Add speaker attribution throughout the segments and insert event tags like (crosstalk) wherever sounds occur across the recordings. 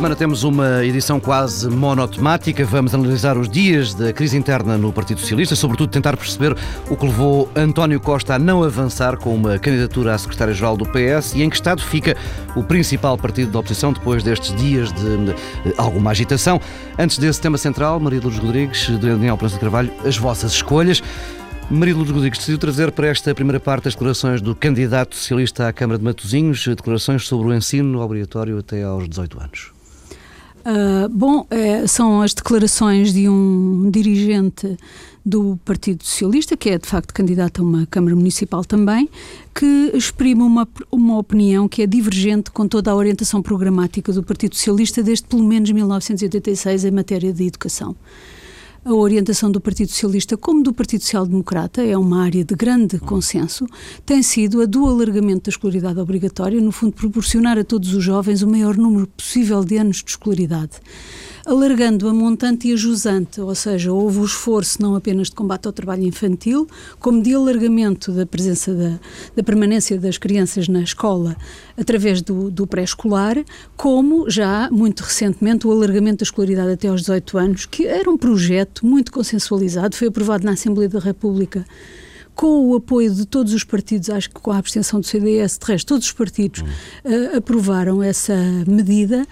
Speaker 1: semana temos uma edição quase monotemática. Vamos analisar os dias da crise interna no Partido Socialista, sobretudo tentar perceber o que levou António Costa a não avançar com uma candidatura à secretária-geral do PS e em que estado fica o principal partido da oposição depois destes dias de, alguma agitação. Antes desse tema central, Maria Lourdes Rodrigues, Daniel Prensa Carvalho, as vossas escolhas. Maria Lourdes Rodrigues decidiu trazer para esta primeira parte as declarações do candidato socialista à Câmara de Matosinhos, declarações sobre o ensino obrigatório até aos 18 anos.
Speaker 2: Uh, bom, é, são as declarações de um dirigente do Partido Socialista, que é de facto candidato a uma Câmara Municipal também, que exprime uma, uma opinião que é divergente com toda a orientação programática do Partido Socialista desde pelo menos 1986 em matéria de educação. A orientação do Partido Socialista, como do Partido Social Democrata, é uma área de grande consenso, tem sido a do alargamento da escolaridade obrigatória, no fundo, proporcionar a todos os jovens o maior número possível de anos de escolaridade alargando a montante e a jusante, ou seja, houve o esforço não apenas de combate ao trabalho infantil, como de alargamento da presença da, da permanência das crianças na escola através do, do pré-escolar, como já muito recentemente o alargamento da escolaridade até aos 18 anos, que era um projeto muito consensualizado, foi aprovado na Assembleia da República com o apoio de todos os partidos, acho que com a abstenção do CDS, de resto, todos os partidos uh, aprovaram essa medida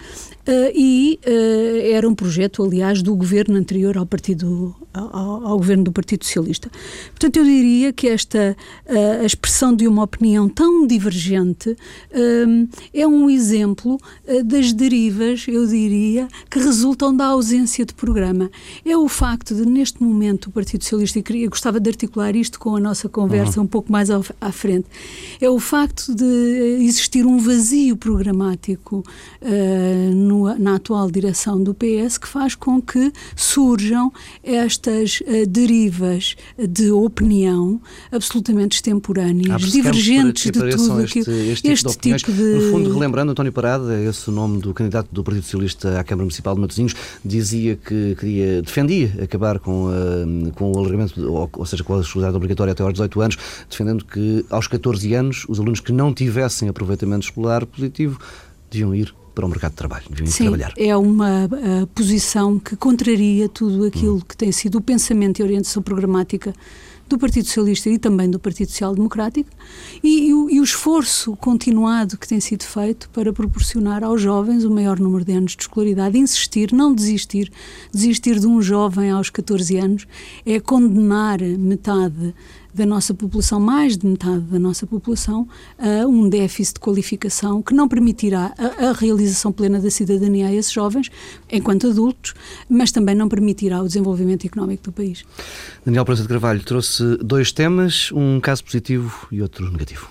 Speaker 2: e uh, era um projeto, aliás, do governo anterior ao partido ao, ao, governo do Partido Socialista. Portanto, eu diria que esta uh, a expressão de uma opinião tão divergente é um exemplo das derivas, eu diria, que resultam da ausência de programa. É o facto de, neste momento, o Partido Socialista, e eu gostava de articular isto com a nossa conversa uhum. um pouco mais ao, à frente, é o facto de existir um vazio programático no no, na atual direção do PS que faz com que surjam estas uh, derivas de opinião absolutamente extemporâneas, divergentes de tudo
Speaker 1: este,
Speaker 2: aquilo.
Speaker 1: Este, tipo, este de tipo de. No fundo, relembrando, António Parada, esse o nome do candidato do Partido Socialista à Câmara Municipal de Matosinhos, dizia que queria, defendia acabar com, uh, com o alargamento, ou, ou seja, com a escolaridade obrigatória até aos 18 anos, defendendo que aos 14 anos os alunos que não tivessem aproveitamento escolar positivo deviam ir para o mercado de trabalho,
Speaker 2: Sim,
Speaker 1: trabalhar.
Speaker 2: É uma posição que contraria tudo aquilo hum. que tem sido o pensamento e orientação programática do Partido Socialista e também do Partido Social Democrático e, e, o, e, o, esforço continuado que tem sido feito para proporcionar aos jovens o maior número de anos de escolaridade, insistir, não desistir. Desistir de um jovem aos 14 anos é condenar metade da nossa população, mais de metade da nossa população, a um déficit de qualificação que não permitirá a, a, realização plena da cidadania a esses jovens, enquanto adultos, mas também não permitirá o desenvolvimento económico do país.
Speaker 1: Daniel Prensa de Carvalho trouxe dois temas, um caso positivo e outro negativo.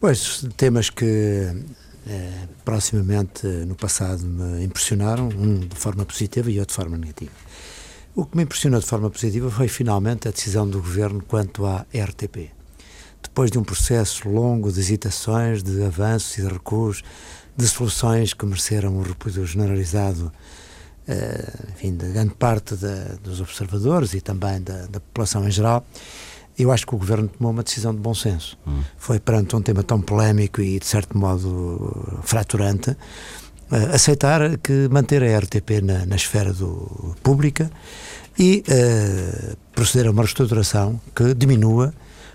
Speaker 3: Pois, temas que eh, proximamente no passado me impressionaram, um de forma positiva e outro de forma negativa. O que me impressionou de forma positiva foi finalmente a decisão do governo quanto à RTP. Depois de um processo longo de hesitações, de avanços e de recuos, de soluções que mereceram o repúdio generalizado uh, enfim, de grande parte da, dos observadores e também da, da, população em geral, eu acho que o governo tomou uma decisão de bom senso. Hum. Foi perante um tema tão polémico e, de certo modo, fraturante, aceitar que manter a RTP na, na esfera do, pública e uh, proceder a uma reestruturação que diminua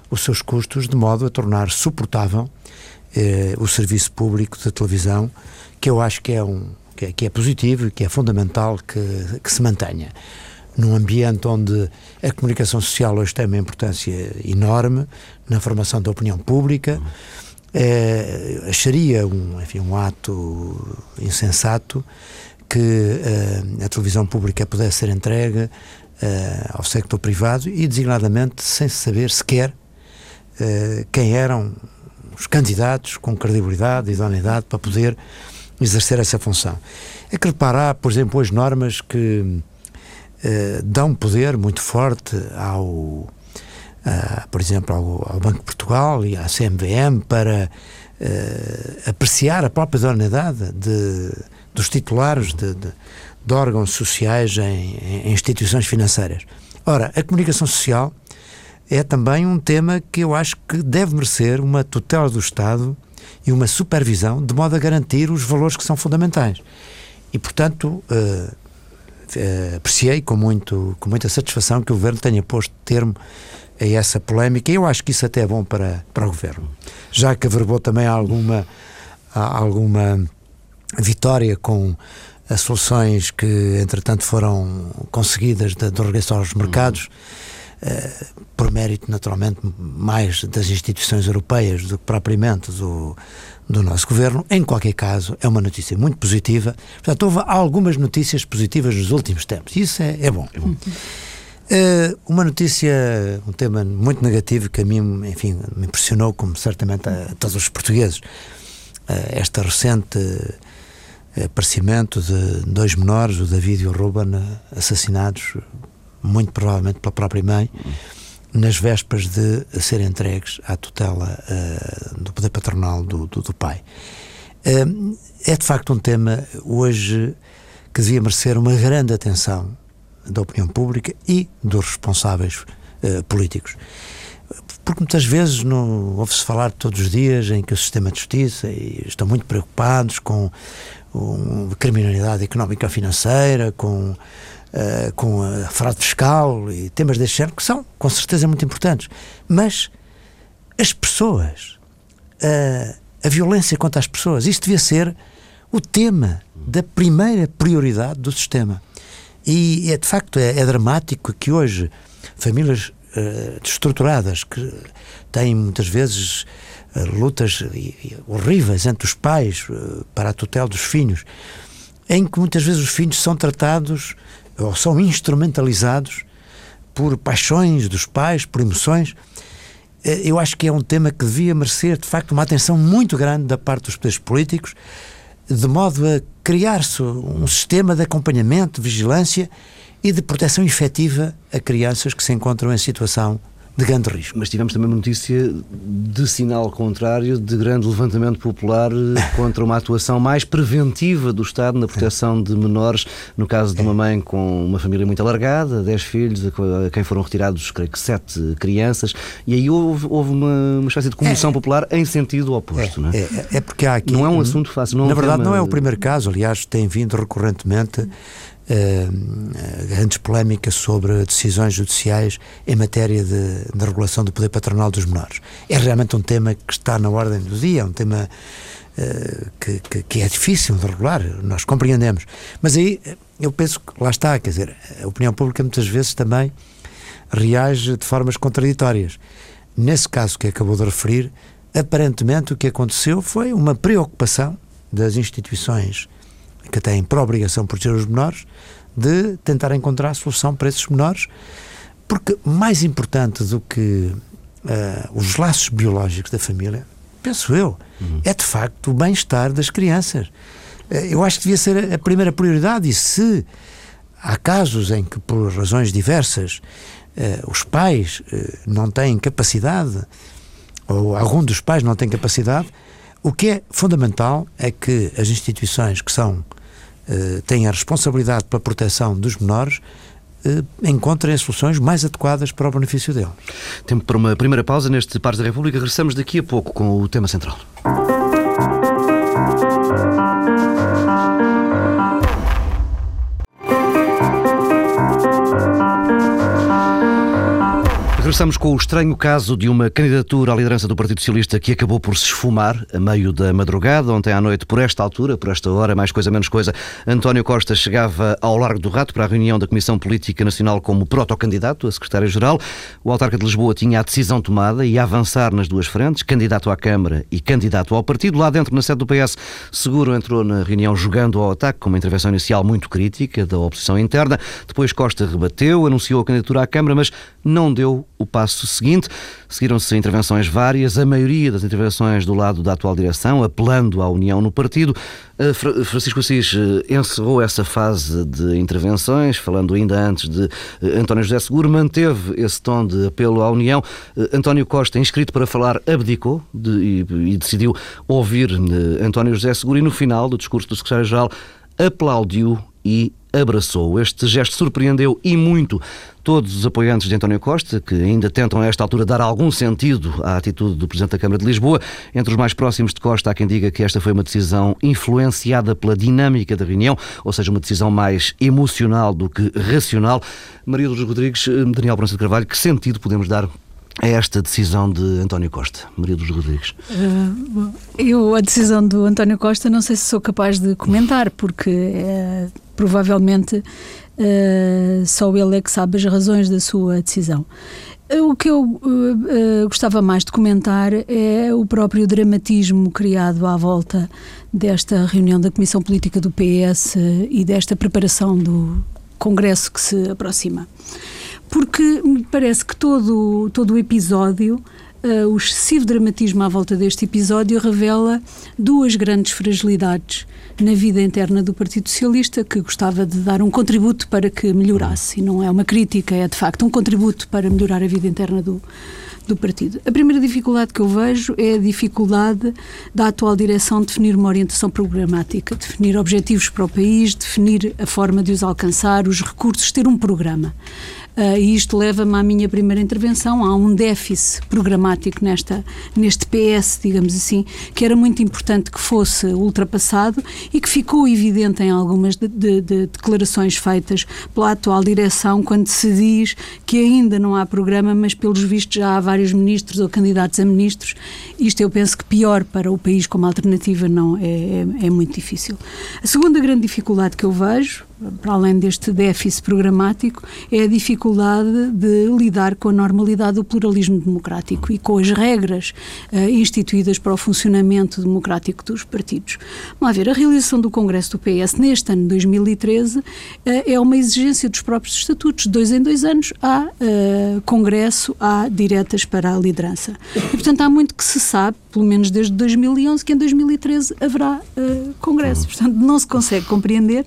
Speaker 3: os seus custos de modo a tornar suportável uh, o serviço público de televisão, que eu acho que é, um, que é, que é positivo e que é fundamental que, que se mantenha. Num ambiente onde a comunicação social hoje tem uma importância enorme na formação da opinião pública, é, acharia um, enfim, um ato insensato que uh, a televisão pública pudesse ser entregue uh, ao sector privado e designadamente sem saber sequer uh, quem eram os candidatos com credibilidade e idoneidade para poder exercer essa função. É que reparar, por exemplo, as normas que dão poder muito forte ao, por exemplo, ao, ao, Banco de Portugal e à CMVM para apreciar a própria idoneidade de dos titulares de, de, de órgãos sociais em, em, instituições financeiras. Ora, a comunicação social é também um tema que eu acho que deve merecer uma tutela do Estado e uma supervisão de modo a garantir os valores que são fundamentais. E, portanto, uh, uh, apreciei com, muito, com muita satisfação que o Governo tenha posto termo a essa polémica e eu acho que isso até é bom para, para o Governo. Já que averbou também alguma, alguma vitória com as soluções que, entretanto, foram conseguidas do regresso aos mercados. Eh, por mérito, naturalmente, mais das instituições europeias do que propriamente do, do nosso governo. Em qualquer caso, é uma notícia muito positiva. Portanto, houve algumas notícias positivas nos últimos tempos. Isso é, é bom. É bom. Uh, uma notícia, um tema muito negativo que a mim, enfim, me impressionou, como certamente a, todos os portugueses, uh, esta recente aparecimento de dois menores, o David e o Ruben, assassinados muito provavelmente pela própria mãe, nas vésperas de ser entregues à tutela do poder patronal do, do, do pai. É de facto um tema hoje que devia merecer uma grande atenção da opinião pública e dos responsáveis uh, políticos. Porque muitas vezes ouve-se falar todos os dias em que o sistema de justiça estão muito preocupados com, com criminalidade económica financeira, com uh, com a fraude fiscal e temas deste género, que são, com certeza, muito importantes. Mas as pessoas, uh, a violência contra as pessoas, isso devia ser o tema da primeira prioridade do sistema. E é de facto é, é dramático que hoje famílias uh, destruturadas que têm muitas vezes uh, lutas horríveis entre os pais uh, para a tutela dos filhos, em que muitas vezes os filhos são tratados ou são instrumentalizados por paixões dos pais, por emoções. Eh, eu acho que é um tema que devia merecer, de facto, uma atenção muito grande da parte dos poderes políticos, de modo a criar-se um sistema de acompanhamento, vigilância e de proteção efetiva a crianças que se encontram em situação de grande risco.
Speaker 1: Mas tivemos também uma notícia de sinal contrário, de grande levantamento popular eh, (laughs) contra uma atuação mais preventiva do Estado na proteção de menores, no caso de uma mãe com uma família muito alargada, 10 filhos, a quem foram retirados, creio que 7 crianças, e aí houve, houve uma, uma espécie de comoção é, popular em sentido oposto.
Speaker 3: É,
Speaker 1: não, é?
Speaker 3: É, é porque há aqui.
Speaker 1: Não é um assunto fácil. Não
Speaker 3: na verdade,
Speaker 1: tema...
Speaker 3: não é o primeiro caso, aliás, tem vindo recorrentemente uh, grandes polémicas sobre decisões judiciais em matéria de, de, regulação do poder patronal dos menores. É realmente um tema que está na ordem do dia, é um tema uh, que, que, que, é difícil de regular, nós compreendemos. Mas aí eu penso que lá está, quer dizer, a opinião pública muitas vezes também reage de formas contraditórias. Nesse caso que acabou de referir, aparentemente o que aconteceu foi uma preocupação das instituições que têm por obrigação proteger os menores, de tentar encontrar solução para esses menores, porque mais importante do que uh, os laços biológicos da família, penso eu, uhum. é de facto o bem-estar das crianças. Uh, eu acho que devia ser a primeira prioridade e se há casos em que, por razões diversas, uh, os pais não têm capacidade, ou algum dos pais não tem capacidade, o que é fundamental é que as instituições que são uh, têm a responsabilidade pela proteção dos menores uh, encontrem soluções mais adequadas para o benefício deles.
Speaker 1: Tempo para uma primeira pausa neste Pares da República. Regressamos daqui a pouco com o tema central. Regressamos com o estranho caso de uma candidatura à liderança do Partido Socialista que acabou por se esfumar a meio da madrugada. Ontem à noite, por esta altura, por esta hora, mais coisa menos coisa, António Costa chegava ao Largo do Rato para a reunião da Comissão Política Nacional como protocandidato a secretário-geral. O autarca de Lisboa tinha a decisão tomada e a avançar nas duas frentes, candidato à Câmara e candidato ao partido. Lá dentro, na sede do PS, Seguro entrou na reunião jogando ao ataque, com uma intervenção inicial muito crítica da oposição interna. Depois Costa rebateu, anunciou a candidatura à Câmara, mas não deu o passo seguinte. Seguiram-se intervenções várias, a maioria das intervenções do lado da atual direção, apelando à união no partido. Francisco Assis eh, encerrou essa fase de intervenções, falando ainda antes de eh, António José Seguro, manteve esse tom de apelo à união. Eh, António Costa, inscrito para falar, abdicou de, e, e decidiu ouvir António José Seguro e no final do discurso do secretário-geral aplaudiu e abraçou. Este gesto surpreendeu e muito todos os apoiantes de António Costa, que ainda tentam a esta altura dar algum sentido à atitude do Presidente da Câmara de Lisboa. Entre os mais próximos de Costa há quem diga que esta foi uma decisão influenciada pela dinâmica da reunião, ou seja, uma decisão mais emocional do que racional. Maria dos Rodrigues, eh, Daniel Branco de Carvalho, que sentido podemos dar a esta decisão de António Costa, Maria dos Rodrigues? Uh,
Speaker 2: eu, a decisão do António Costa, não sei se sou capaz de comentar, porque uh, provavelmente uh, só ele é que sabe as razões da sua decisão. O que eu gostava mais de comentar é o próprio dramatismo criado à volta desta reunião da Comissão Política do PS e desta preparação do Congresso que se aproxima porque me parece que todo, todo o episódio, uh, o excessivo dramatismo à volta deste episódio, revela duas grandes fragilidades na vida interna do Partido Socialista que gostava de dar um contributo para que melhorasse. E não é uma crítica, é de facto um contributo para melhorar a vida interna do, do partido. A primeira dificuldade que eu vejo é a dificuldade da atual direção de definir uma orientação programática, definir objetivos para o país, definir a forma de os alcançar, os recursos, ter um programa. Uh, e isto leva-me à minha primeira intervenção. Há um déficit programático nesta, neste PS, digamos assim, que era muito importante que fosse ultrapassado e que ficou evidente em algumas de, de, de declarações feitas pela atual direção, quando se diz que ainda não há programa, mas pelos vistos já há vários ministros ou candidatos a ministros. Isto eu penso que pior para o país como alternativa não é, é, é muito difícil. A segunda grande dificuldade que eu vejo para além deste déficit programático, é a dificuldade de lidar com a normalidade do pluralismo democrático e com as regras uh, instituídas para o funcionamento democrático dos partidos. Vamos ver, a realização do Congresso do PS neste ano 2013 uh, eh, é uma exigência dos próprios estatutos. De dois em dois anos há uh, Congresso, há diretas para a liderança. E, portanto, há muito que se sabe, pelo menos desde 2011, que em 2013 haverá Congresso. Portanto, não se consegue compreender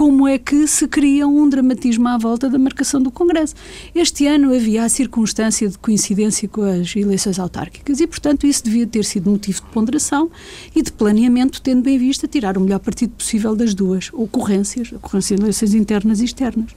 Speaker 2: como é que se cria um dramatismo à volta da marcação do Congresso. Este ano havia a circunstância de coincidência com as eleições autárquicas e, portanto, isso devia ter sido motivo de ponderação e de planeamento, tendo em vista tirar o melhor partido possível das duas ocorrências, ocorrências de eleições internas e externas.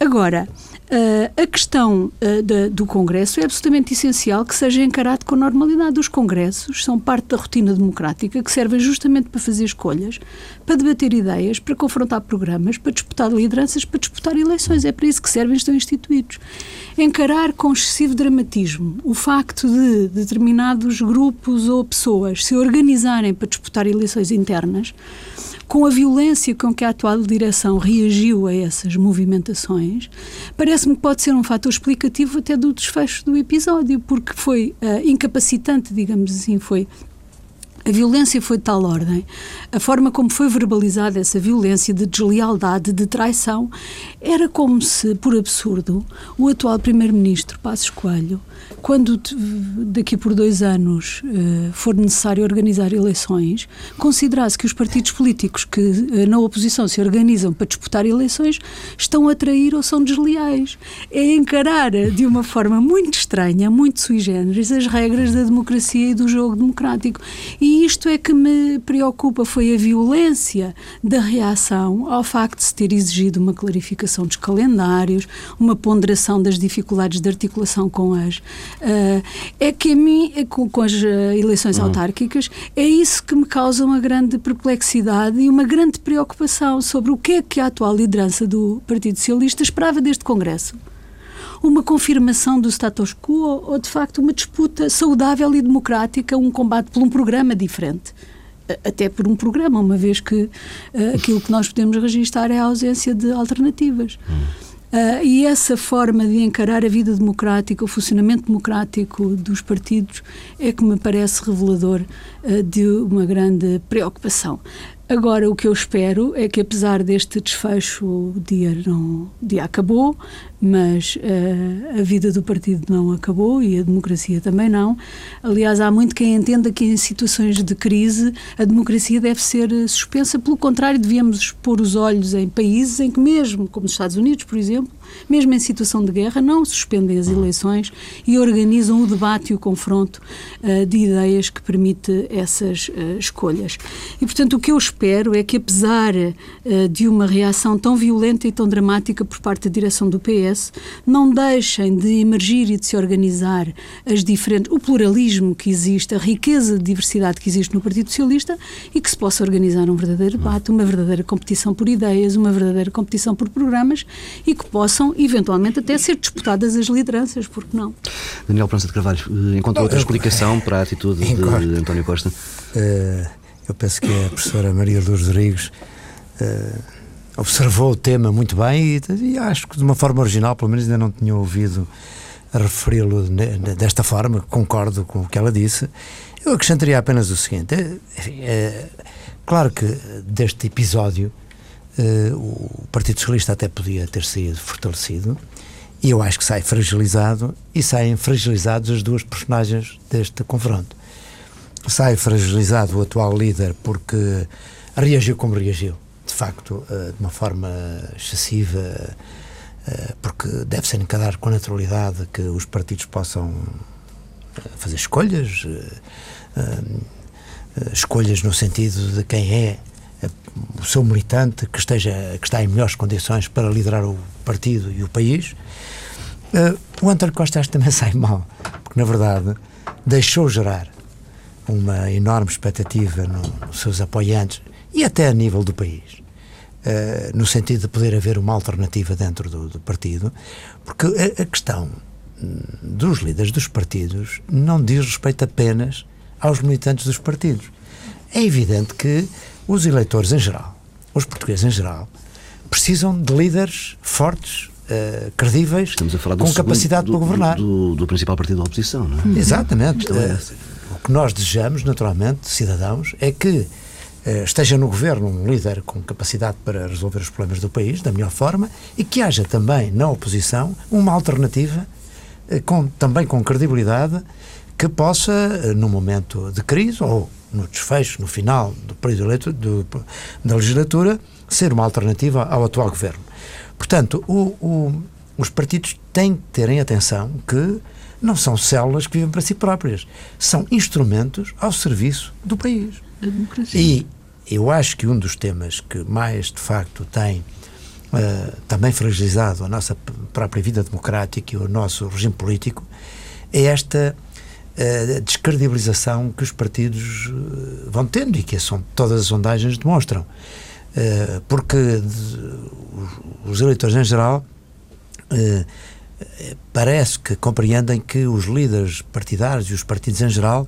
Speaker 2: Agora, Uh, a questão uh, de, do Congresso é absolutamente essencial que seja encarado com normalidade. Os Congressos são parte da rotina democrática que servem justamente para fazer escolhas, para debater ideias, para confrontar programas, para disputar lideranças, para disputar eleições. É para isso que servem, estão instituídos. Encarar com excessivo dramatismo o facto de determinados grupos ou pessoas se organizarem para disputar eleições internas com a violência com que a atual direção reagiu a essas movimentações, parece-me que pode ser um fator explicativo até do desfecho do episódio, porque foi uh, incapacitante, digamos assim, foi. A violência foi de tal ordem, a forma como foi verbalizada essa violência de deslealdade, de traição, era como se, por absurdo, o atual Primeiro-Ministro, Passos Coelho, quando daqui por dois anos uh, for necessário organizar eleições, considerasse que os partidos políticos que uh, na oposição se organizam para disputar eleições estão a trair ou são desleais. É encarar de uma forma muito estranha, muito sui generis, as regras da democracia e do jogo democrático. E isto é que me preocupa, foi a violência da reação ao facto de se ter exigido uma clarificação dos calendários, uma ponderação das dificuldades de articulação com as é que a mim, é com, as uh, eleições uhum. autárquicas, é isso que me causa uma grande perplexidade e uma grande preocupação sobre o que é que a atual liderança do Partido Socialista esperava deste Congresso uma confirmação do status quo ou, de facto, uma disputa saudável e democrática, um combate por um programa diferente. Até por um programa, uma vez que uh, aquilo que nós podemos registrar é a ausência de alternativas. Hum. Uh, e essa forma de encarar a vida democrática, o funcionamento democrático dos partidos, é que me parece revelador uh, de uma grande preocupação. Agora, o que eu espero é que, apesar deste desfecho, o dia, não, o dia acabou, mas uh, a vida do partido não acabou e a democracia também não. Aliás, há muito quem entenda que em situações de crise a democracia deve ser suspensa, pelo contrário, devíamos pôr os olhos em países em que, mesmo como os Estados Unidos, por exemplo, mesmo em situação de guerra, não suspendem as eleições e organizam o debate e o confronto uh, de ideias que permite essas uh, escolhas. E, portanto, o que eu espero é que, apesar de uma reação tão violenta e tão dramática por parte da direção do PS, não deixem de emergir e de se organizar as diferentes, o pluralismo que existe, a riqueza de diversidade que existe no Partido Socialista e que se possa organizar um verdadeiro debate, uma verdadeira competição por ideias, uma verdadeira competição por programas e que possa possam eventualmente até ser disputadas as lideranças, porque não?
Speaker 1: Daniel Prança de Carvalho, eh, encontrou outra explicação para a atitude de António Costa?
Speaker 3: Uh, eu penso que a professora Maria Lourdes Rodrigues uh, observou o tema muito bem e, e, acho que de uma forma original, pelo menos ainda não tinha ouvido referi-lo desta forma, concordo com o que ela disse. Eu acrescentaria apenas o seguinte: é, é, claro que deste episódio uh, o Partido Socialista até podia ter sido fortalecido, e eu acho que sai fragilizado, e saem fragilizados as duas personagens deste confronto. Sai fragilizado o atual líder porque reagiu como reagiu, facto, uh, de uma forma excessiva, uh, porque deve ser encarar com naturalidade que os partidos possam fazer escolhas, escolhas no sentido de quem é o seu militante que, esteja, que está em melhores condições para liderar o partido e o país. O António Costa também (laughs) sai mal, porque na verdade deixou gerar uma enorme expectativa nos seus apoiantes e até a nível do país, uh, no sentido de poder haver uma alternativa dentro do, do partido, porque a, a, questão dos líderes dos partidos não diz respeito apenas aos militantes dos partidos. É evidente que os eleitores em geral, os portugueses em geral, precisam de líderes fortes, uh, credíveis, com capacidade
Speaker 1: do,
Speaker 3: para governar.
Speaker 1: Do, do, principal partido da oposição, não é?
Speaker 3: Exatamente. Uh, o que nós desejamos, naturalmente, cidadãos, é que esteja no governo um líder com capacidade para resolver os problemas do país da melhor forma e que haja também na oposição uma alternativa com, também com credibilidade que possa, no momento de crise ou no desfecho, no final do período eleito, do, da legislatura, ser uma alternativa ao atual governo. Portanto, o, o, os partidos têm que terem atenção que não são células que vivem para si próprias, são instrumentos ao serviço do país.
Speaker 2: Da democracia.
Speaker 3: E eu acho que um dos temas que mais, de facto, tem uh, também fragilizado a nossa própria vida democrática e o nosso regime político é esta a descredibilização que os partidos eh, vão tendo e que são, todas as sondagens demonstram. Eh, porque os eleitores em geral parece que compreendem que os líderes partidários e os partidos em geral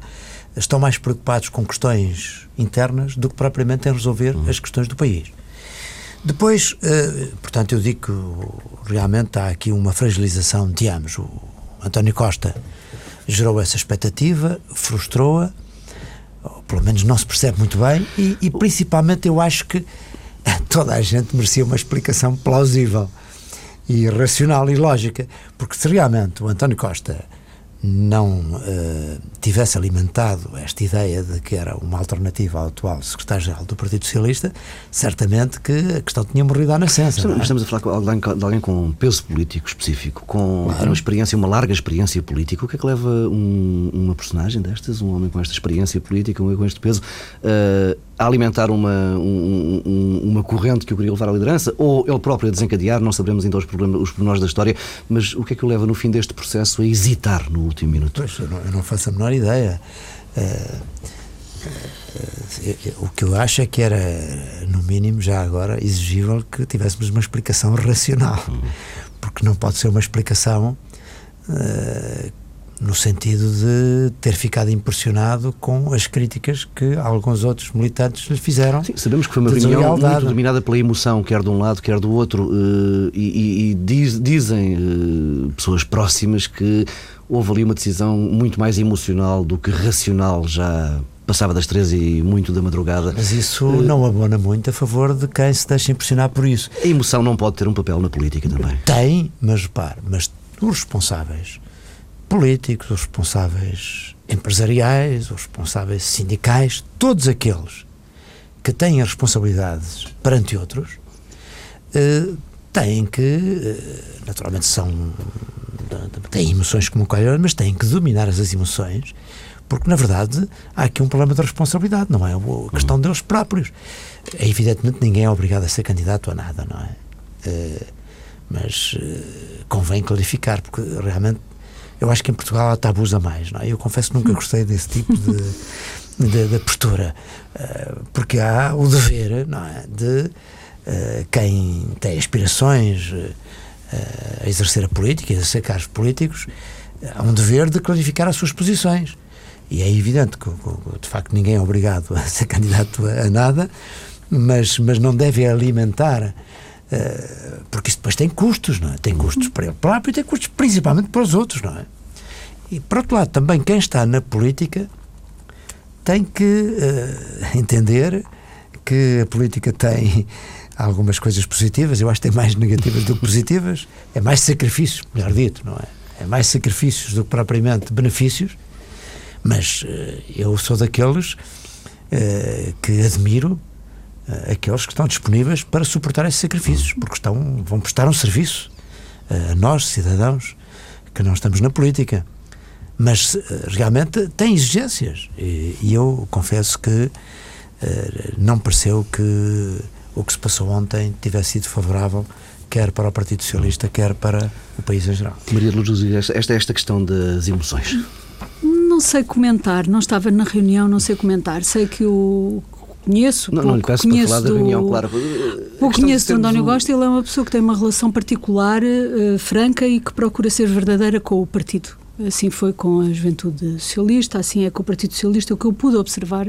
Speaker 3: estão mais preocupados com questões internas do que propriamente em resolver uhum. as questões do país. Depois, portanto, eu digo que realmente há aqui uma fragilização de ambos. O António Costa gerou essa expectativa, frustrou-a, pelo menos não se percebe muito bem, e, e, principalmente eu acho que (laughs) toda a gente merecia uma explicação plausível e racional e lógica, porque se realmente o António Costa não uh, tivesse alimentado esta ideia de que era uma alternativa ao atual secretário-geral do Partido Socialista, certamente que a questão tinha morrido à nascença.
Speaker 1: Estamos, é? estamos a falar de alguém com peso político específico, com claro. uma experiência, uma larga experiência política. O que é que leva um, uma personagem destas, um homem com esta experiência política, um homem com este peso, uh, a alimentar uma, um, um, uma corrente que o queria levar à liderança, ou ele próprio a desencadear, não sabemos ainda os, problemas, os pormenores da história, mas o que é que o leva no fim deste processo a hesitar no último minuto?
Speaker 3: Pois, eu não, eu não faço a menor ideia. Uh, o que eu acho é que era, no mínimo, já agora, exigível que tivéssemos uma explicação racional, hum. porque não pode ser uma explicação uh, no sentido de ter ficado impressionado com as críticas que alguns outros militantes lhe fizeram.
Speaker 1: Sim, sabemos que foi uma reunião muito dominada pela emoção, quer de um lado, quer do outro, eh, e, e, e diz, dizem eh, pessoas próximas que houve ali uma decisão muito mais emocional do que racional já passava das três e muito da madrugada.
Speaker 3: Mas isso uh, não abona muito a favor de quem se deixa impressionar por isso.
Speaker 1: A emoção não pode ter um papel na política também.
Speaker 3: Tem, mas repare, mas os responsáveis políticos, os responsáveis empresariais, os responsáveis sindicais, todos aqueles que têm responsabilidades perante outros, uh, têm que, uh, naturalmente são, têm emoções como qualquer mas têm que dominar as emoções, porque na verdade há aqui um problema de responsabilidade, não é a questão deles próprios. É evidentemente ninguém é obrigado a ser candidato a nada, não é? Uh, mas convém clarificar, porque realmente eu acho que em Portugal há tabus a mais, não é? Eu confesso que nunca gostei desse tipo de (laughs) de, de postura, uh, porque há o dever não é, de uh, quem tem aspirações uh, a exercer a política, a exercer cargos políticos, há um dever de clarificar as suas posições. E é evidente que, de facto, ninguém é obrigado (laughs) a ser candidato a, nada, mas, mas não deve alimentar porque isso depois tem custos, não é? Tem custos para ele próprio e tem custos principalmente para os outros, não é? E, por outro lado, também quem está na política tem que uh, (laughs) entender que a política tem algumas coisas positivas, eu acho que tem mais negativas do que positivas, é mais sacrifícios, melhor dito, não é? É mais sacrifícios do que propriamente benefícios, mas uh, eu sou daqueles uh, que admiro aqueles que estão disponíveis para suportar esses sacrifícios, porque estão, vão prestar um serviço a nós, cidadãos, que não estamos na política mas eh, realmente tem exigências. E, e eu confesso que uh, não pareceu que o que se passou ontem tivesse sido favorável quer para o Partido Socialista, quer para o país em geral.
Speaker 1: Maria Luz, esta, esta questão das emoções.
Speaker 2: Não sei comentar, não estava na reunião, não sei comentar. Sei que o conheço,
Speaker 1: não,
Speaker 2: pouco,
Speaker 1: não lhe peço
Speaker 2: conheço
Speaker 1: para falar do, da reunião, claro.
Speaker 2: Pouco conheço do António Costa, ele é uma pessoa que tem uma relação particular, uh, franca e que procura ser verdadeira com o partido. Assim foi com a Juventude Socialista, assim é com o Partido Socialista. O que eu pude observar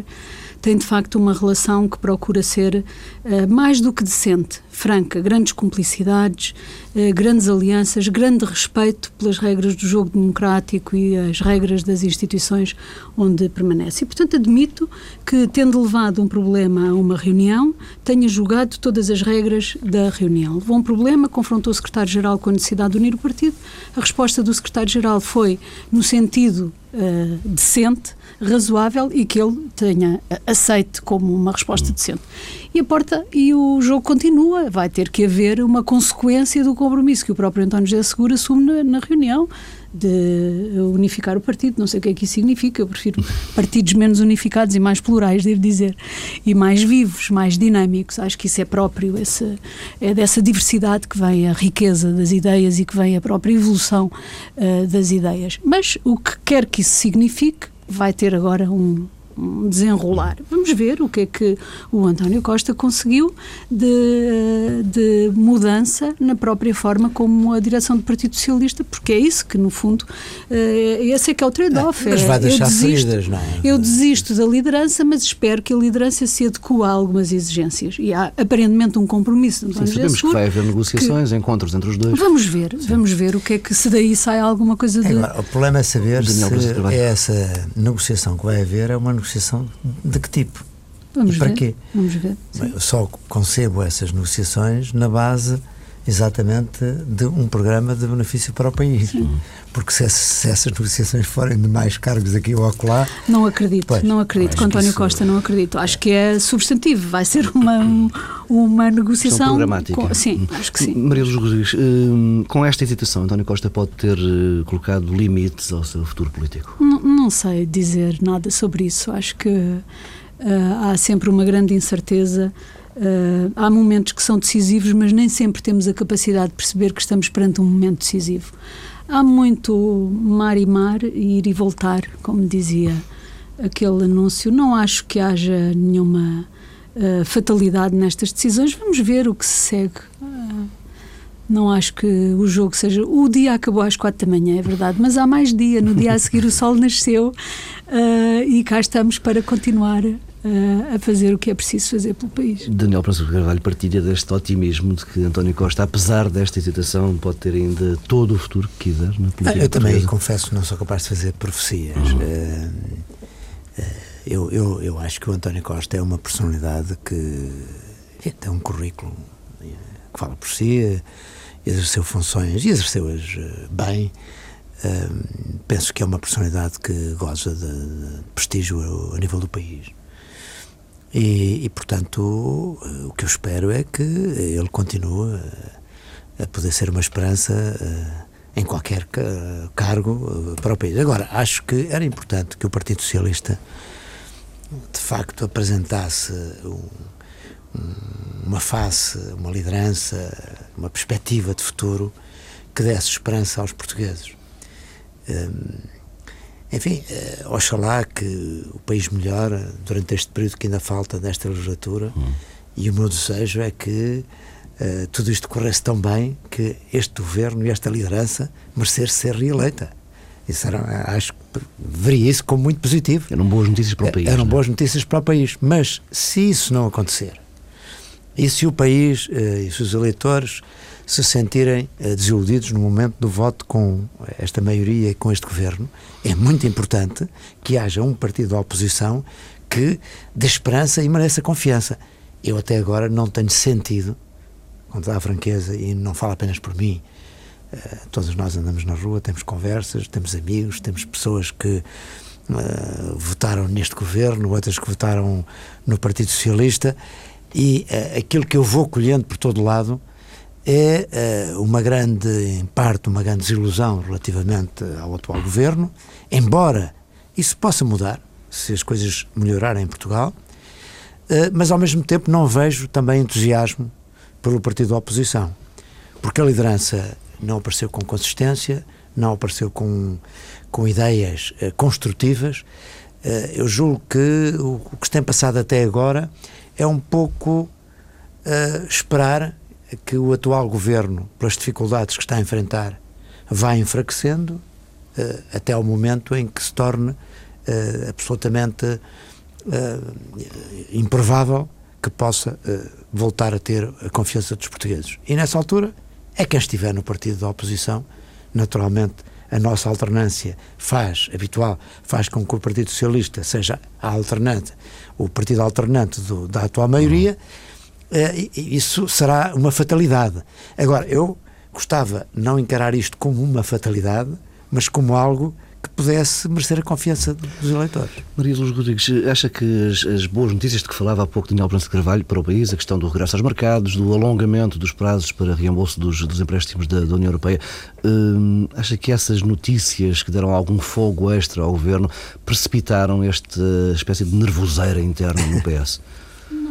Speaker 2: tem de facto uma relação que procura ser uh, mais do que decente, franca, grandes cumplicidades, uh, grandes alianças, grande respeito pelas regras do jogo democrático e as regras das instituições onde permanece. E, portanto, admito que, tendo levado um problema a uma reunião, tenha julgado todas as regras da reunião. Levou um problema, confrontou o secretário-geral com a necessidade de unir o partido. A resposta do secretário-geral foi no sentido uh, decente, razoável e que ele tenha aceite como uma resposta decente. E a porta e o jogo continua, vai ter que haver uma consequência do compromisso que o próprio António José Segura assume na, na reunião de unificar o partido, não sei o que é que isso significa, eu prefiro partidos menos unificados e mais plurais, devo dizer, e mais vivos, mais dinâmicos, acho que isso é próprio, esse, é dessa diversidade que vem a riqueza das ideias e que vem a própria evolução uh, das ideias. Mas o que quer que isso signifique, vai ter agora um, desenrolar. Vamos ver o que é que o António Costa conseguiu de, de mudança na própria forma como a direção do Partido Socialista, porque é isso que, no fundo, uh, esse é que é o trade-off.
Speaker 3: É, mas vai deixar eu desisto, feridas, não é?
Speaker 2: Eu desisto da liderança, mas espero que a liderança se adeque a algumas exigências. E há aparentemente um compromisso.
Speaker 1: Sim, sabemos que vai haver negociações, que... encontros entre os dois.
Speaker 2: Vamos ver, Sim. vamos ver o que é que se daí sai alguma coisa de.
Speaker 3: Agora, o problema é saber Daniel, se é essa negociação que vai haver é uma negociação de que tipo?
Speaker 2: Vamos
Speaker 3: e para
Speaker 2: ver.
Speaker 3: quê?
Speaker 2: Vamos ver.
Speaker 3: Eu só concebo essas negociações na base exatamente de um programa de benefício para o país. Sim. Porque se, se, essas negociações forem de mais cargos aqui ou acolá.
Speaker 2: Não acredito, pois, não acredito. Com António isso... Costa, não acredito. Acho que é substantivo, vai ser uma, uma negociação.
Speaker 1: programática.
Speaker 2: Com, sim, acho que sim.
Speaker 1: Maria Luz Rodrigues, hum, com esta hesitação, António Costa pode ter eh, colocado limites ao seu futuro político?
Speaker 2: Não, não sei dizer nada sobre isso. Acho que uh, há sempre uma grande incerteza. Uh, há momentos que são decisivos, mas nem sempre temos a capacidade de perceber que estamos perante um momento decisivo. Há muito mar e mar, ir e voltar, como dizia aquele anúncio. Não acho que haja nenhuma uh, fatalidade nestas decisões. Vamos ver o que se segue. Uh, não acho que o jogo seja. O dia acabou às quatro da manhã, é verdade, mas há mais dia. No dia a seguir o sol nasceu uh, e cá estamos para continuar a fazer o que é preciso fazer pelo país.
Speaker 1: Daniel Francisco Carvalho partilha deste otimismo de que António Costa, apesar desta hesitação, pode ter ainda todo o futuro que quiser na política.
Speaker 3: Eu também confesso que não sou capaz de fazer profecias. Uhum. Uh, eu, eu, eu acho que o António Costa é uma personalidade que enfim, tem um currículo que fala por si, exerceu funções e exerceu-as bem. Uh, penso que é uma personalidade que goza de, de prestígio a, a nível do país. E, e, portanto, o que eu espero é que ele continue a, a poder ser uma esperança uh, em qualquer cargo para o país. Agora, acho que era importante que o Partido Socialista de facto apresentasse um, uma face, uma liderança, uma perspectiva de futuro que desse esperança aos portugueses. Um, enfim, uh, oxalá que o país melhore durante este período que ainda falta desta legislatura hum. e o meu desejo é que uh, tudo isto corresse tão bem que este governo e esta liderança merecesse ser reeleita. Isso era, acho que veria isso como muito positivo.
Speaker 1: Eram boas notícias para o país.
Speaker 3: Eram é? boas notícias para o país. Mas se isso não acontecer, e se o país uh, e os seus eleitores se sentirem uh, desiludidos no momento do voto com esta maioria e com este governo, é muito importante que haja um partido da oposição que dê esperança e mereça confiança. Eu até agora não tenho sentido, com toda a franqueza, e não falo apenas por mim, uh, todos nós andamos na rua, temos conversas, temos amigos, temos pessoas que uh, votaram neste governo, outras que votaram no Partido Socialista, e aquilo que eu vou colhendo por todo lado é uh, uma grande, em parte, uma grande desilusão relativamente ao atual governo, embora isso possa mudar, se as coisas melhorarem em Portugal, uh, mas ao mesmo tempo não vejo também entusiasmo pelo partido da oposição, porque a liderança não apareceu com consistência, não apareceu com, com ideias uh, construtivas. eu julgo que o, que se tem passado até agora é um pouco esperar que o atual governo, pelas dificuldades que está a enfrentar, vai enfraquecendo uh, até ao momento em que se torne uh, absolutamente uh, improvável que possa voltar a ter a confiança dos portugueses. E nessa altura é quem estiver no partido da oposição, naturalmente a nossa alternância faz, habitual, faz com que o Partido Socialista seja a alternante, o partido alternante do, da atual maioria. Uhum eh, isso será uma fatalidade. Agora, eu gostava não encarar isto como uma fatalidade, mas como algo que pudesse merecer a confiança dos eleitores.
Speaker 1: Maria Luz Rodrigues, acha que as, as, boas notícias de que falava há pouco Daniel Branco de Carvalho para o país, a questão do regresso aos mercados, do alongamento dos prazos para reembolso dos, dos empréstimos da, da, União Europeia, hum, acha que essas notícias que deram algum fogo extra ao governo precipitaram esta espécie de nervoseira interna no PS? (laughs)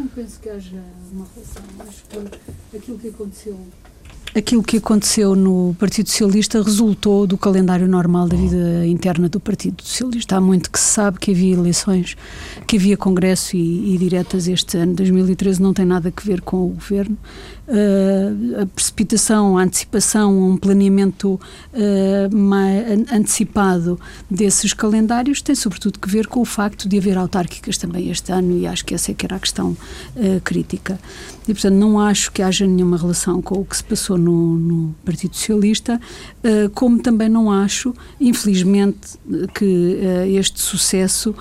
Speaker 2: Não penso que haja uma relação. Acho que aquilo que aconteceu Aquilo que aconteceu no Partido Socialista resultou do calendário normal da vida interna do Partido Socialista. Há muito que se sabe que havia eleições, que havia congresso e, e diretas este ano. 2013 não tem nada a ver com o governo. Uh, a precipitação, a antecipação, um planeamento uh, mais antecipado desses calendários tem sobretudo que ver com o facto de haver autárquicas também este ano e acho que essa é que era a questão uh, crítica. E, portanto, não acho que haja nenhuma relação com o que se passou no, no Partido Socialista, como também não acho, infelizmente, que este sucesso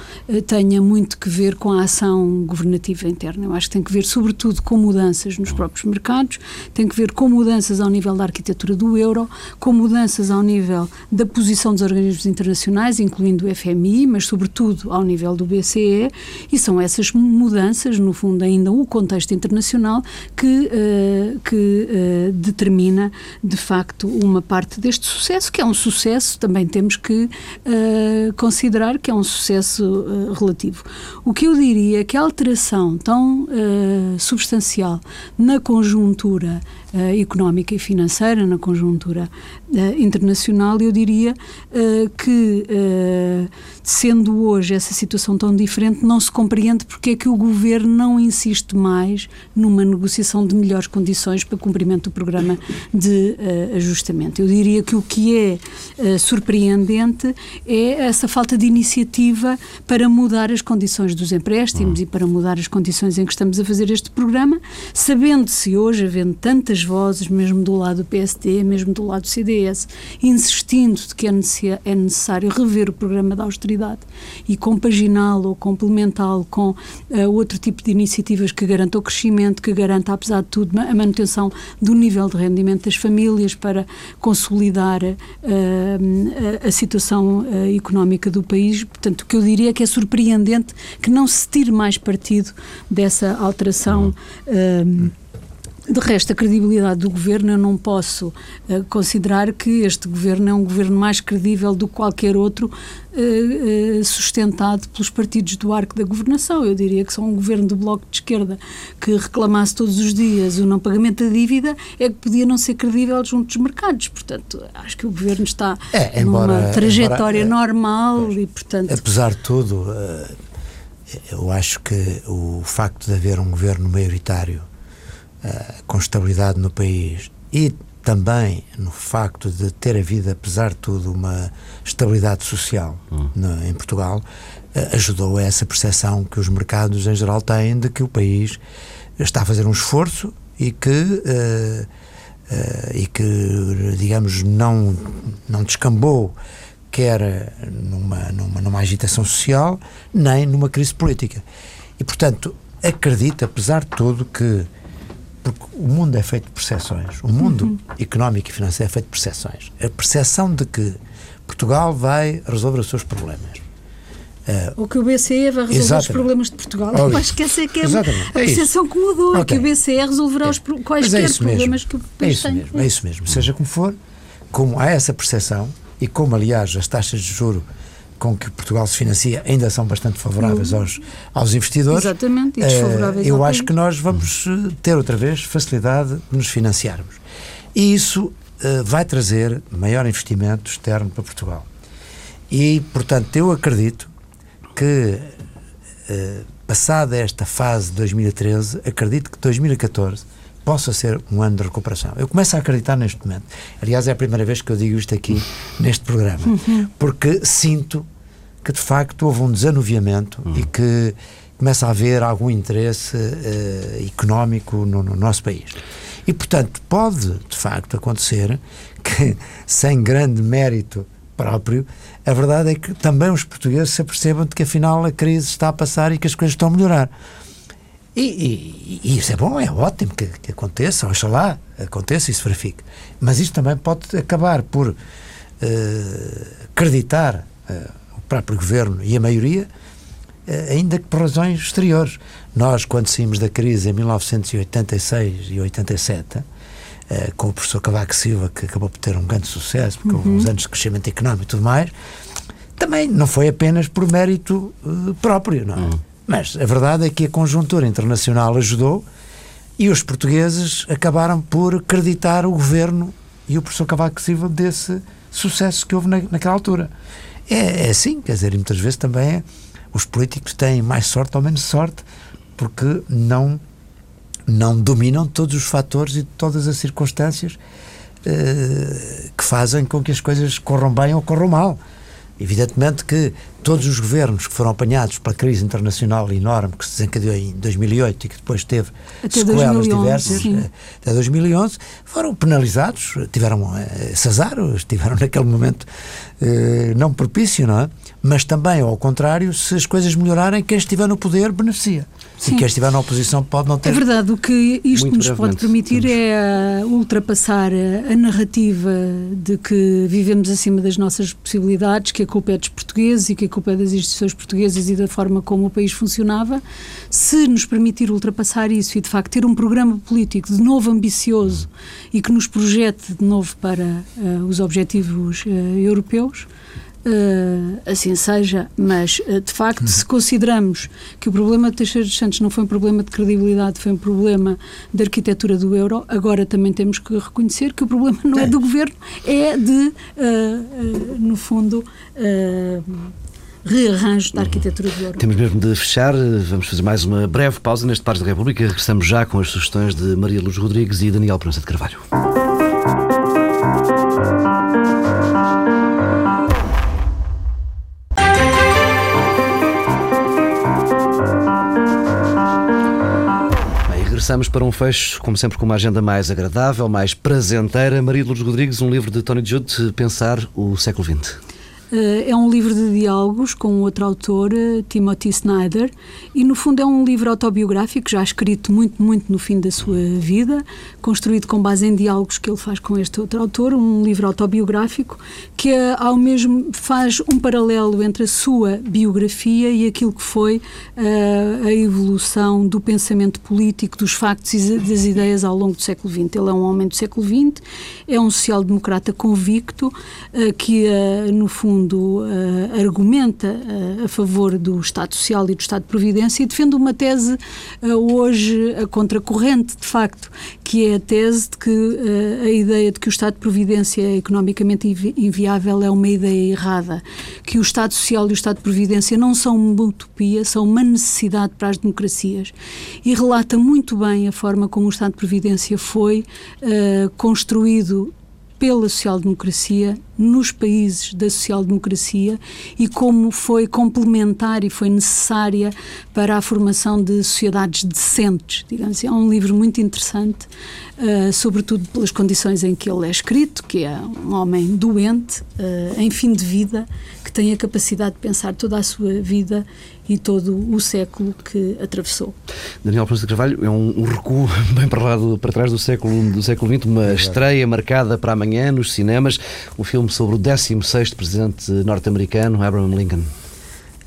Speaker 2: tenha muito que ver com a ação governativa interna. Eu acho que tem que ver, sobretudo, com mudanças nos próprios mercados, tem que ver com mudanças ao nível da arquitetura do euro, com mudanças ao nível da posição dos organismos internacionais, incluindo o FMI, mas, sobretudo, ao nível do BCE, e são essas mudanças, no fundo, ainda o contexto internacional que, uh, que uh, determina, de facto, uma parte deste sucesso, que é um sucesso, também temos que uh, considerar que é um sucesso relativo. O que eu diria é que a alteração tão substancial na conjuntura uh, económica e financeira, na conjuntura uh, internacional, eu diria uh, que, sendo hoje essa situação tão diferente, não se compreende porque é que o governo não insiste mais numa negociação de melhores condições para cumprimento do programa de ajustamento. Eu diria que o que é surpreendente é essa falta de iniciativa para mudar as condições dos empréstimos e para mudar as condições em que estamos a fazer este programa, sabendo-se hoje, havendo tantas vozes, mesmo do lado do PSD, mesmo do lado do CDS, insistindo de que é, é necessário rever o programa da austeridade e compaginá-lo ou complementá-lo com uh, outro tipo de iniciativas que garantam o crescimento, que garanta, apesar de tudo, a manutenção do nível de rendimento das famílias para consolidar uh, a, a, situação uh, económica do país. Portanto, o que eu diria é que é surpreendente que não se tire mais partido dessa alteração. Uh, de resto, a credibilidade do governo, eu não posso uh, considerar que este governo é um governo mais credível do que qualquer outro uh, uh, sustentado pelos partidos do arco da governação. Eu diria que só um governo do Bloco de Esquerda que reclamasse todos os dias o não pagamento da dívida é que podia não ser credível junto dos mercados. Portanto, acho que o governo está é, embora, numa trajetória embora, normal e, portanto.
Speaker 3: Apesar de tudo, eu acho que o facto de haver um governo maioritário uh, com estabilidade no país e também no facto de ter havido, apesar de tudo, uma estabilidade social hum. no, em Portugal, uh, ajudou a essa percepção que os mercados em geral têm de que o país está a fazer um esforço e que uh, uh, e que digamos não não descambou quer numa, numa numa agitação social nem numa crise política e portanto acredito apesar de tudo que porque o mundo é feito de percepções. O mundo uhum. económico e financeiro é feito de percepções. A percepção de que Portugal vai resolver os seus problemas.
Speaker 2: Uh, Ou que o BCE vai resolver exatamente. os problemas de Portugal. Oh, Mas esquece que é exatamente. a percepção é que mudou, okay. que o BCE resolverá é. os quaisquer é problemas
Speaker 3: mesmo.
Speaker 2: que o
Speaker 3: país é isso tem. Mesmo, é isso mesmo. Seja como for, como há essa percepção, e como, aliás, as taxas de juro com que Portugal se financia ainda são bastante favoráveis uhum. aos, aos investidores.
Speaker 2: Exatamente, e desfavoráveis
Speaker 3: uh, Eu acho que nós vamos eh, ter outra vez facilidade de nos financiarmos. E isso uh, vai trazer maior investimento externo para Portugal. E, portanto, eu acredito que, uh, passada esta fase de 2013, acredito que 2014 possa ser um ano de recuperação. Eu começo a acreditar neste momento. Aliás, é a primeira vez que eu digo isto aqui neste programa, uhum. porque sinto que de facto houve um desanuviamento uhum. e que começa a haver algum interesse uh, económico no, no, nosso país. E, portanto, pode de facto acontecer que, (laughs) sem grande mérito próprio, a verdade é que também os portugueses se apercebam de que afinal a crise está a passar e que as coisas estão a melhorar. E, e, e, isso é bom, é ótimo que, que aconteça, oxalá aconteça e se verifique. Mas isto também pode acabar por uh, acreditar uh, o próprio governo e a maioria, uh, ainda que por razões exteriores. Nós, quando saímos da crise em 1986 e 87, com o professor Cavaco Silva, que acabou por ter um grande sucesso, porque uhum. houve uns anos de crescimento económico e tudo mais, também não foi apenas por mérito próprio, não é? Uhum mas a verdade é que a conjuntura internacional ajudou e os portugueses acabaram por acreditar o governo e o professor Cavaco Silva desse sucesso que houve na, naquela altura. É, é assim, quer dizer, e muitas vezes também é, os políticos têm mais sorte ou menos sorte porque não, não dominam todos os fatores e todas as circunstâncias uh, que fazem com que as coisas corram bem ou corram mal. Evidentemente que todos os governos que foram apanhados pela crise internacional enorme que se desencadeou em 2008 e que depois teve até sequelas 2011, diversas, sim. Eh, até 2011, foram penalizados, tiveram eh, Cesar, estiveram (laughs) naquele momento eh, não propício, não é? Mas também, ao contrário, se as coisas melhorarem, quem estiver no poder beneficia. Sim. E quem estiver na oposição pode não ter.
Speaker 2: É verdade, o que isto Muito nos pode permitir temos. é ultrapassar a, a narrativa de que vivemos acima das nossas possibilidades, que a culpa é dos portugueses e que a culpa é das instituições portuguesas e da forma como o país funcionava. Se nos permitir ultrapassar isso e, de facto, ter um programa político de novo ambicioso e que nos projete de novo para uh, os objetivos uh, europeus, Uh, assim seja, mas uh, de facto, se consideramos que o problema de Teixeira dos Santos não foi um problema de credibilidade, foi um problema de arquitetura do euro, agora também temos que reconhecer que o problema não é, é do governo, é de, uh, no fundo, rearranjo da arquitetura do euro.
Speaker 1: Temos mesmo de fechar, vamos fazer mais uma breve pausa neste Pares da República. Regressamos já com as sugestões de Maria Luz Rodrigues e Daniel Pronça de Carvalho. Avançamos para um fecho, como sempre, com uma agenda mais agradável, mais prazenteira. Maria de Lourdes Rodrigues, um livro de Tony Judd, Pensar o século XX.
Speaker 2: Eh, é um livro de diálogos com outro autor, eh, Timothy Snyder, e no fundo é um livro autobiográfico, já escrito muito, muito no fim da sua vida, construído com base em diálogos que ele faz com este outro autor, um livro autobiográfico que eh, ao mesmo faz um paralelo entre a sua biografia e aquilo que foi uh, a evolução do pensamento político, dos factos e das ideias ao longo do século XX. Ele é um homem do século XX, é um social-democrata convicto, que no fundo fundo, uh, argumenta uh, a favor do Estado Social e do Estado de Providência e defende uma tese uh, hoje a contracorrente, de facto, que é a tese de que a ideia de que o Estado de Providência é economicamente inviável é uma ideia errada, que o Estado Social e o Estado de Providência não são uma utopia, são uma necessidade para as democracias. E relata muito bem a forma como o Estado de Providência foi construído pela social-democracia nos países da social-democracia e como foi complementar e foi necessária para a formação de sociedades decentes, digamos assim. É um livro muito interessante, uh, sobretudo pelas condições em que ele é escrito, que é um homem doente, uh, em fim de vida, que tem a capacidade de pensar toda a sua vida e todo o século que atravessou.
Speaker 1: Daniel Ponce de Carvalho é um, um, recuo (laughs) bem para lá do, para trás do século do século XX, uma estreia marcada para amanhã nos cinemas, um filme sobre o 16º presidente norte-americano, Abraham Lincoln.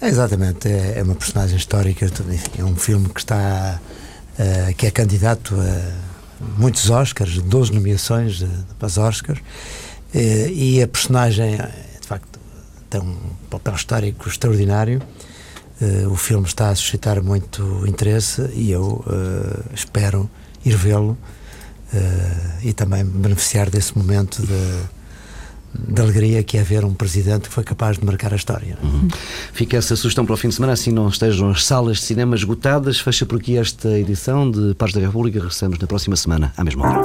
Speaker 3: É, exatamente, é, é, uma personagem histórica, é um filme que está uh, que é candidato a muitos Oscars, 12 nomeações uh, para os Oscars, uh, e a personagem de facto tem um papel histórico extraordinário. Uh, o filme está a suscitar muito interesse e eu espero ir vê-lo uh, e também beneficiar desse momento de, de, alegria que é ver um presidente que foi capaz de marcar a história.
Speaker 1: Uhum. Fica essa sugestão para o fim de semana, assim não estejam as salas de cinema esgotadas. Fecha por aqui esta edição de Paz da República. Regressamos na próxima semana, à mesma hora.